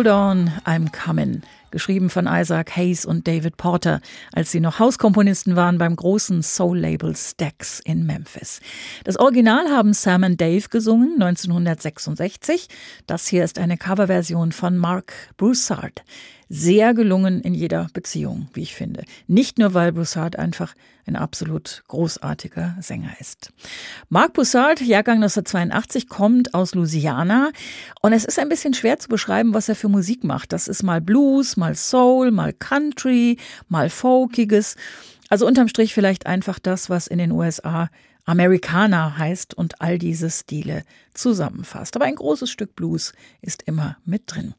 Hold On, I'm Coming, geschrieben von Isaac Hayes und David Porter, als sie noch Hauskomponisten waren beim großen Soul-Label Stax in Memphis. Das Original haben Sam und Dave gesungen, 1966. Das hier ist eine Coverversion von Mark Broussard sehr gelungen in jeder Beziehung, wie ich finde. Nicht nur, weil Broussard einfach ein absolut großartiger Sänger ist. Marc Broussard, Jahrgang 1982, kommt aus Louisiana und es ist ein bisschen schwer zu beschreiben, was er für Musik macht. Das ist mal Blues, mal Soul, mal Country, mal Folkiges. Also unterm Strich vielleicht einfach das, was in den USA Americana heißt und all diese Stile zusammenfasst. Aber ein großes Stück Blues ist immer mit drin.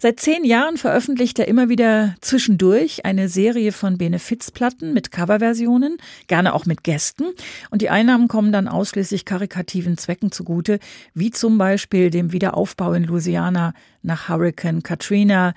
Seit zehn Jahren veröffentlicht er immer wieder zwischendurch eine Serie von Benefizplatten mit Coverversionen, gerne auch mit Gästen. Und die Einnahmen kommen dann ausschließlich karikativen Zwecken zugute, wie zum Beispiel dem Wiederaufbau in Louisiana nach Hurricane Katrina,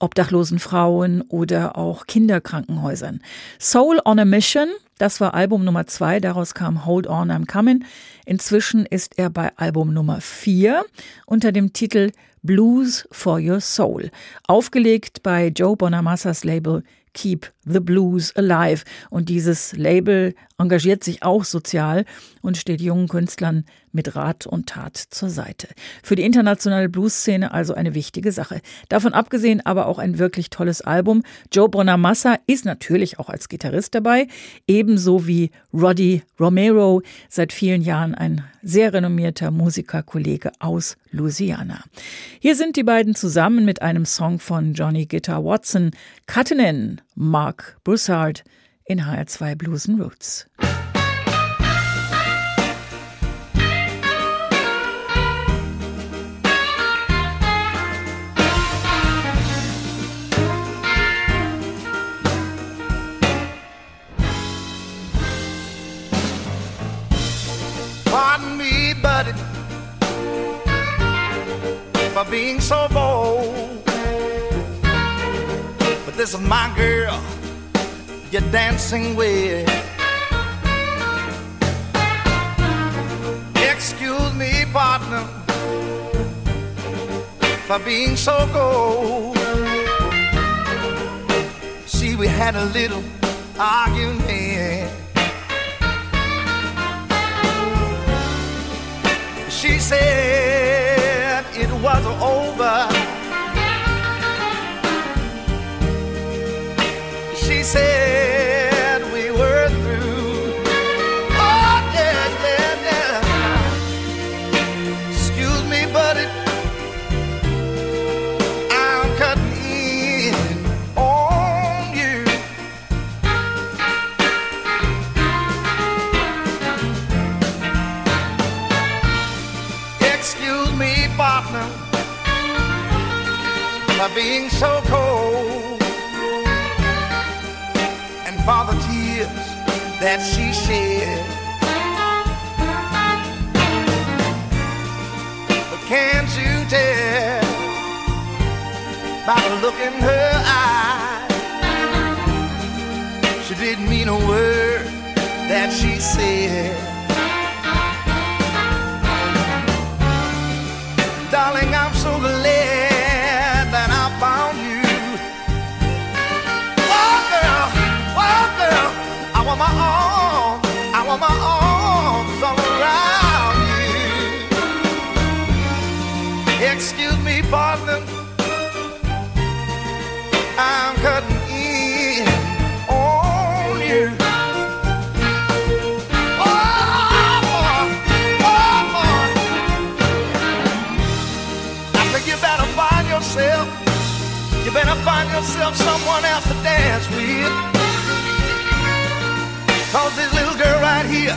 obdachlosen Frauen oder auch Kinderkrankenhäusern. Soul on a Mission, das war Album Nummer zwei, daraus kam Hold On, I'm Coming. Inzwischen ist er bei Album Nummer vier unter dem Titel Blues for Your Soul, aufgelegt bei Joe Bonamassas Label Keep the Blues Alive. Und dieses Label engagiert sich auch sozial und steht jungen Künstlern mit Rat und Tat zur Seite. Für die internationale Blues-Szene also eine wichtige Sache. Davon abgesehen aber auch ein wirklich tolles Album. Joe Bonamassa ist natürlich auch als Gitarrist dabei, ebenso wie Roddy Romero, seit vielen Jahren ein sehr renommierter Musikerkollege aus Louisiana. Hier sind die beiden zusammen mit einem Song von Johnny Guitar Watson, Cuttenin, Mark Broussard in HR2 Blues and Roots. For being so bold. But this is my girl you're dancing with. Excuse me, partner, for being so cold. See, we had a little argument. She said it was over. She said. being so cold. And for the tears that she shed. But can't you tell by the look in her eye? She didn't mean a word that she said. yourself someone else to dance with. Cause this little girl right here,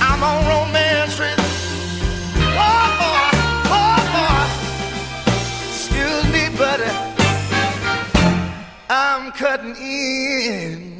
I'm on romance with. Oh boy, oh boy. Excuse me, buddy. I'm cutting in.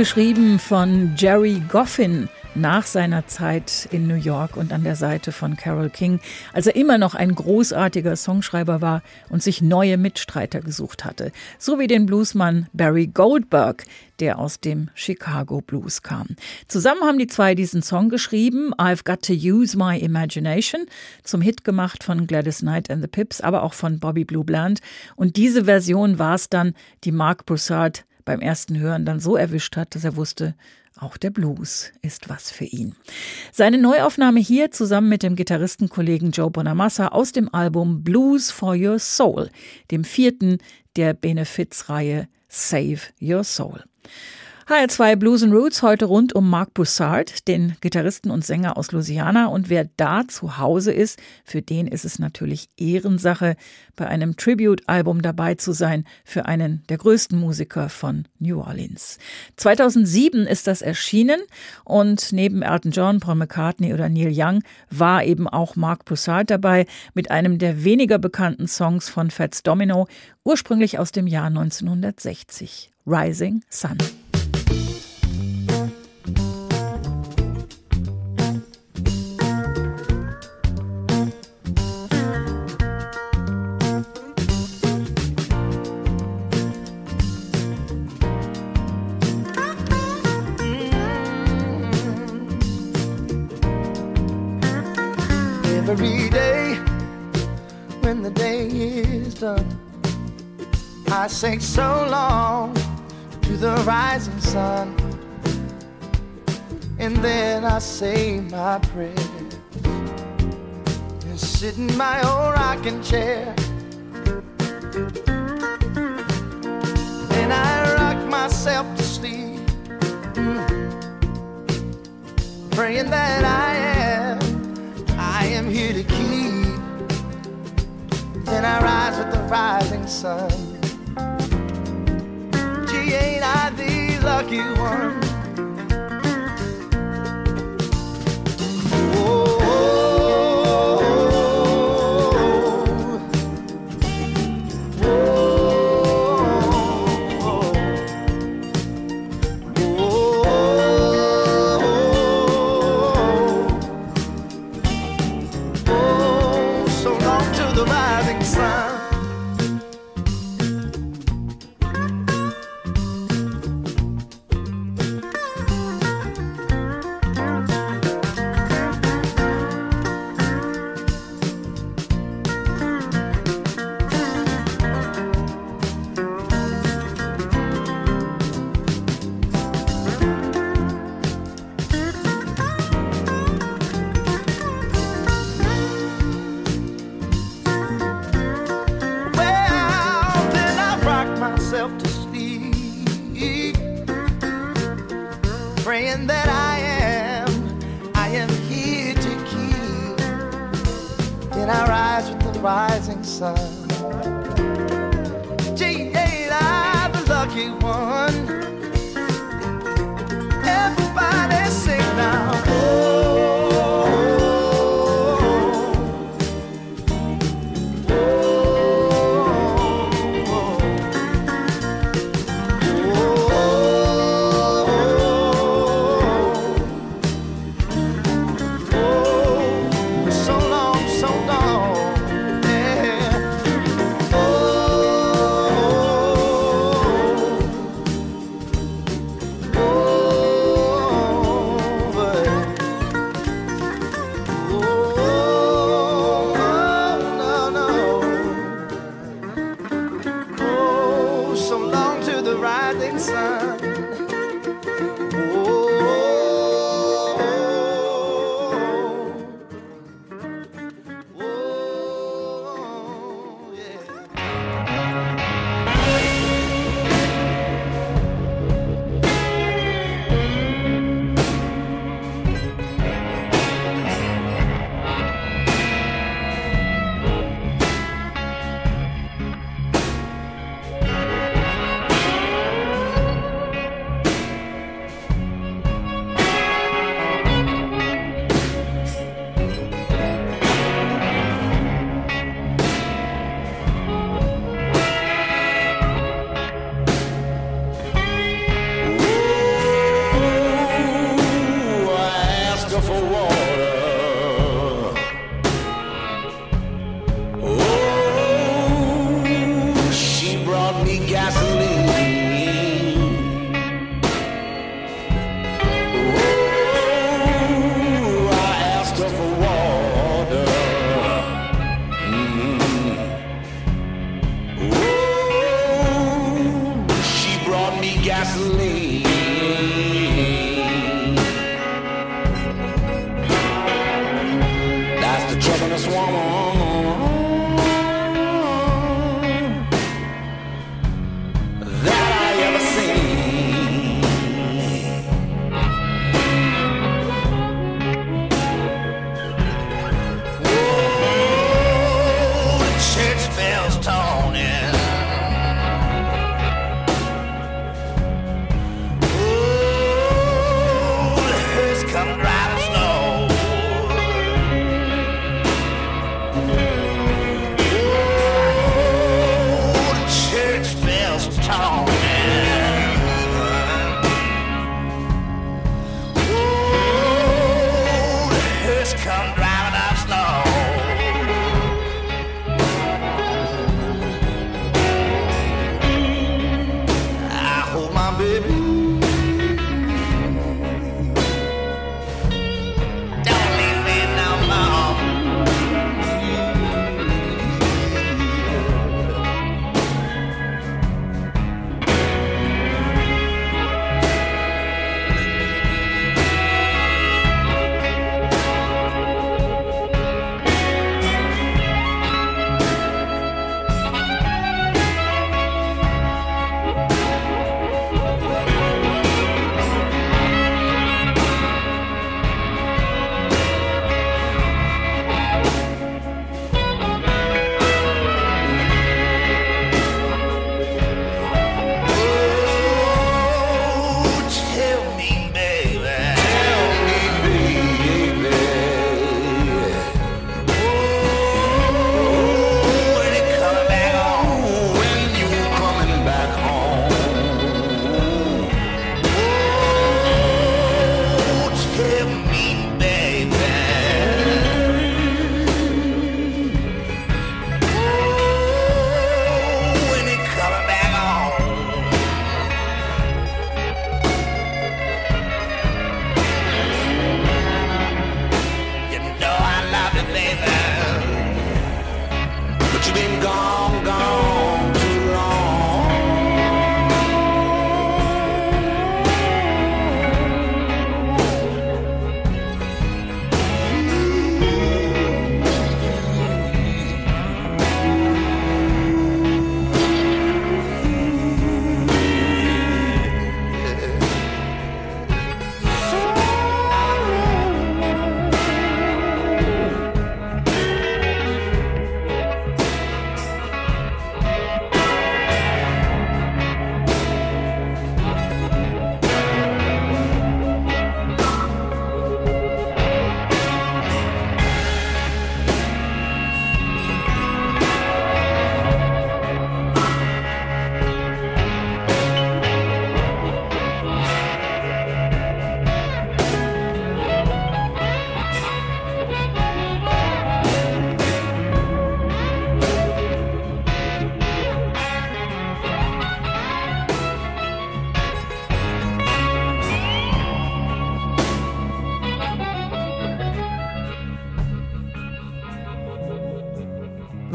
Geschrieben von Jerry Goffin nach seiner Zeit in New York und an der Seite von Carole King, als er immer noch ein großartiger Songschreiber war und sich neue Mitstreiter gesucht hatte, so wie den Bluesmann Barry Goldberg, der aus dem Chicago Blues kam. Zusammen haben die zwei diesen Song geschrieben, I've Got to Use My Imagination, zum Hit gemacht von Gladys Knight and the Pips, aber auch von Bobby Blue Bland. Und diese Version war es dann, die Mark Broussard beim ersten Hören dann so erwischt hat, dass er wusste, auch der Blues ist was für ihn. Seine Neuaufnahme hier zusammen mit dem Gitarristenkollegen Joe Bonamassa aus dem Album Blues for Your Soul, dem vierten der Benefizreihe Save Your Soul. HR2 Blues and Roots heute rund um Mark Broussard, den Gitarristen und Sänger aus Louisiana. Und wer da zu Hause ist, für den ist es natürlich Ehrensache, bei einem Tribute-Album dabei zu sein für einen der größten Musiker von New Orleans. 2007 ist das erschienen und neben Elton John, Paul McCartney oder Neil Young war eben auch Mark Broussard dabei mit einem der weniger bekannten Songs von Fats Domino, ursprünglich aus dem Jahr 1960, Rising Sun. Say so long to the rising sun. And then I say my prayers and sit in my old rocking chair. And I rock myself to sleep, mm, praying that I am, I am here to keep. Then I rise with the rising sun. Lucky one?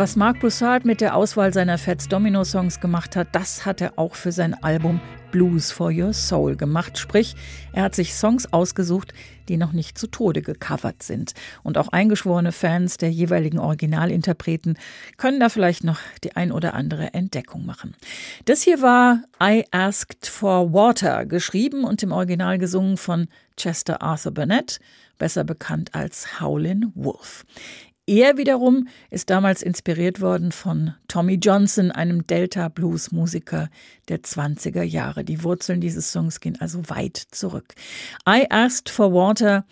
Was Mark Broussard mit der Auswahl seiner Fats Domino Songs gemacht hat, das hat er auch für sein Album Blues for Your Soul gemacht. Sprich, er hat sich Songs ausgesucht, die noch nicht zu Tode gecovert sind. Und auch eingeschworene Fans der jeweiligen Originalinterpreten können da vielleicht noch die ein oder andere Entdeckung machen. Das hier war I Asked for Water, geschrieben und im Original gesungen von Chester Arthur Burnett, besser bekannt als Howlin' Wolf. Er wiederum ist damals inspiriert worden von Tommy Johnson, einem Delta-Blues-Musiker der 20er Jahre. Die Wurzeln dieses Songs gehen also weit zurück. I Asked for Water,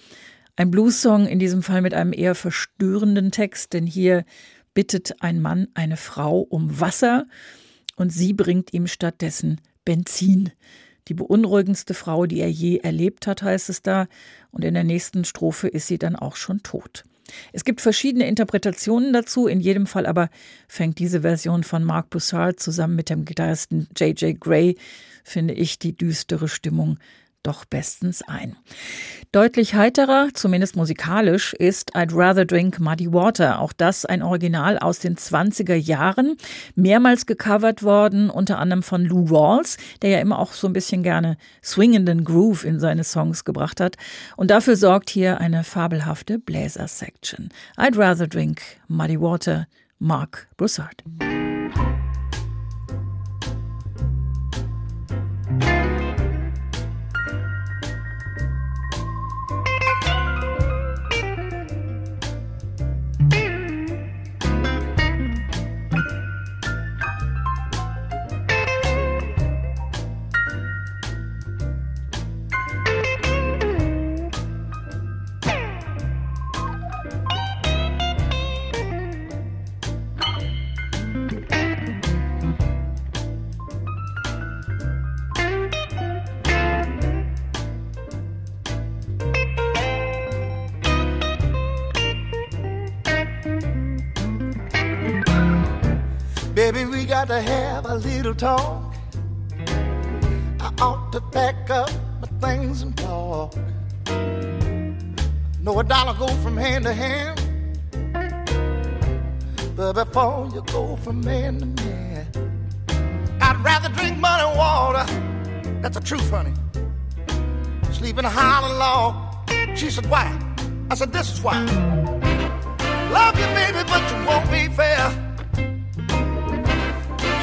ein Blues-Song in diesem Fall mit einem eher verstörenden Text, denn hier bittet ein Mann eine Frau um Wasser und sie bringt ihm stattdessen Benzin. Die beunruhigendste Frau, die er je erlebt hat, heißt es da, und in der nächsten Strophe ist sie dann auch schon tot. Es gibt verschiedene Interpretationen dazu, in jedem Fall aber fängt diese Version von Mark Broussard zusammen mit dem Gitarristen J.J. Gray, finde ich, die düstere Stimmung doch bestens ein. Deutlich heiterer, zumindest musikalisch, ist I'd Rather Drink Muddy Water. Auch das ein Original aus den 20er Jahren, mehrmals gecovert worden, unter anderem von Lou Rawls, der ja immer auch so ein bisschen gerne swingenden Groove in seine Songs gebracht hat. Und dafür sorgt hier eine fabelhafte Bläser-Section. I'd Rather Drink Muddy Water, Mark Broussard. Baby, we got to have a little talk. I ought to pack up my things and talk. Know a dollar go from hand to hand. But before you go from man to man, I'd rather drink mud and water. That's the truth, honey. Sleep in a hollow log. She said, Why? I said, This is why. Love you, baby, but you won't be fair.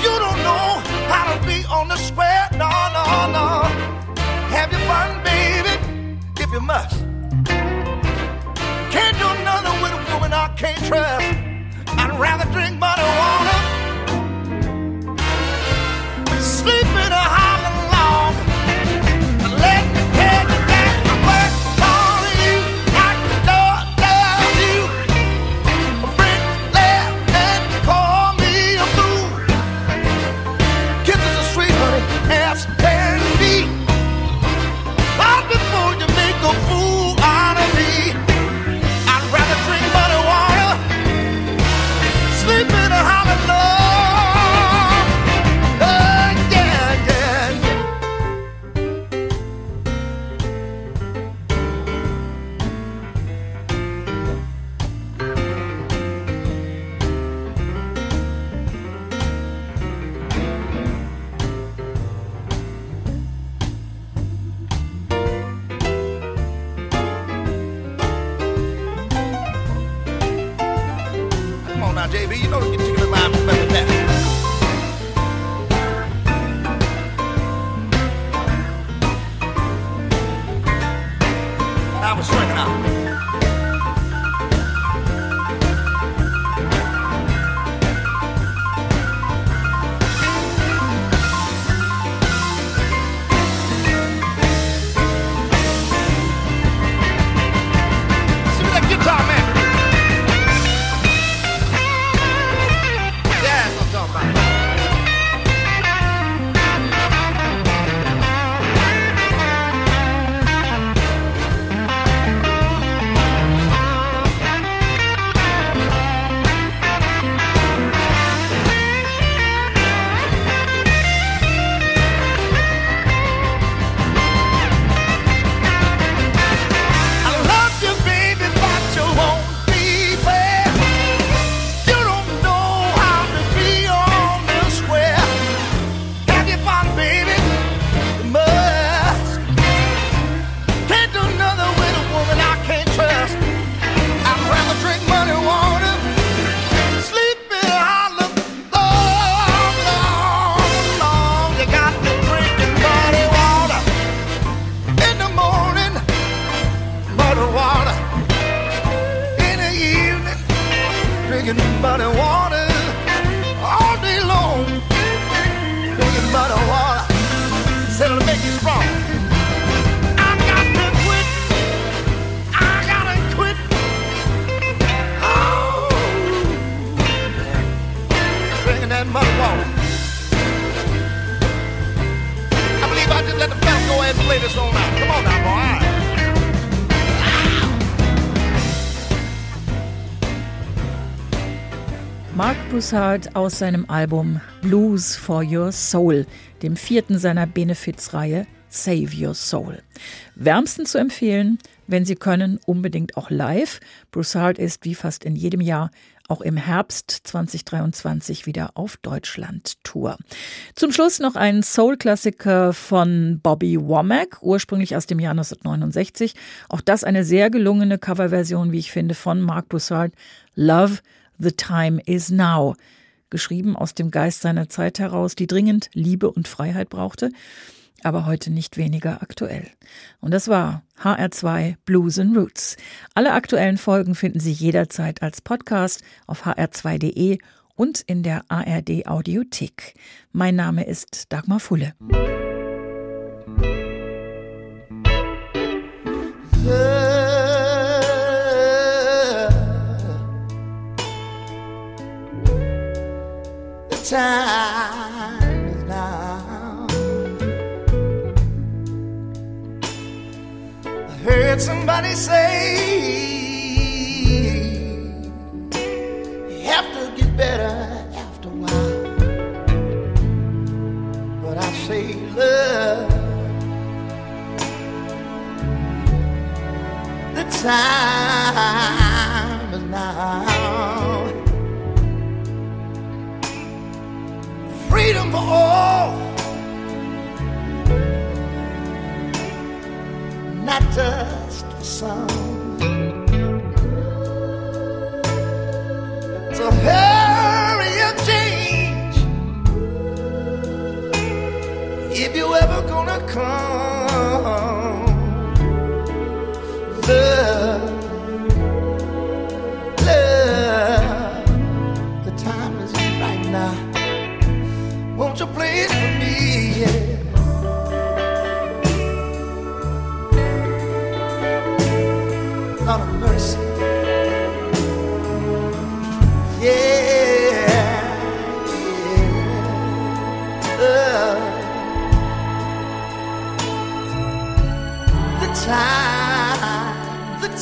You don't know how to be on the square. No, no, no. Have your fun, baby, if you must. Can't do nothing with a woman I can't trust. I'd rather drink and water. Mark Bussard aus seinem Album Blues for Your Soul, dem vierten seiner Benefizreihe Save Your Soul. Wärmsten zu empfehlen, wenn Sie können, unbedingt auch live. Broussard ist wie fast in jedem Jahr auch im Herbst 2023 wieder auf Deutschland-Tour. Zum Schluss noch ein Soul-Klassiker von Bobby Womack, ursprünglich aus dem Jahr 1969. Auch das eine sehr gelungene Coverversion, wie ich finde, von Mark Broussard. Love The Time Is Now, geschrieben aus dem Geist seiner Zeit heraus, die dringend Liebe und Freiheit brauchte, aber heute nicht weniger aktuell. Und das war HR2 Blues and Roots. Alle aktuellen Folgen finden Sie jederzeit als Podcast auf hr2.de und in der ARD Audiothek. Mein Name ist Dagmar Fulle. Time is now. I heard somebody say you have to get better after a while. But I say love. The time if you ever gonna come. Love,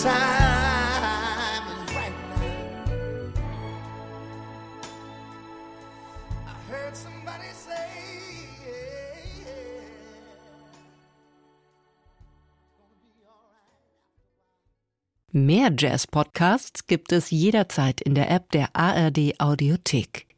time, is right now. I heard somebody say, Mehr Jazz-Podcasts gibt es jederzeit in der App der ARD Audiothek.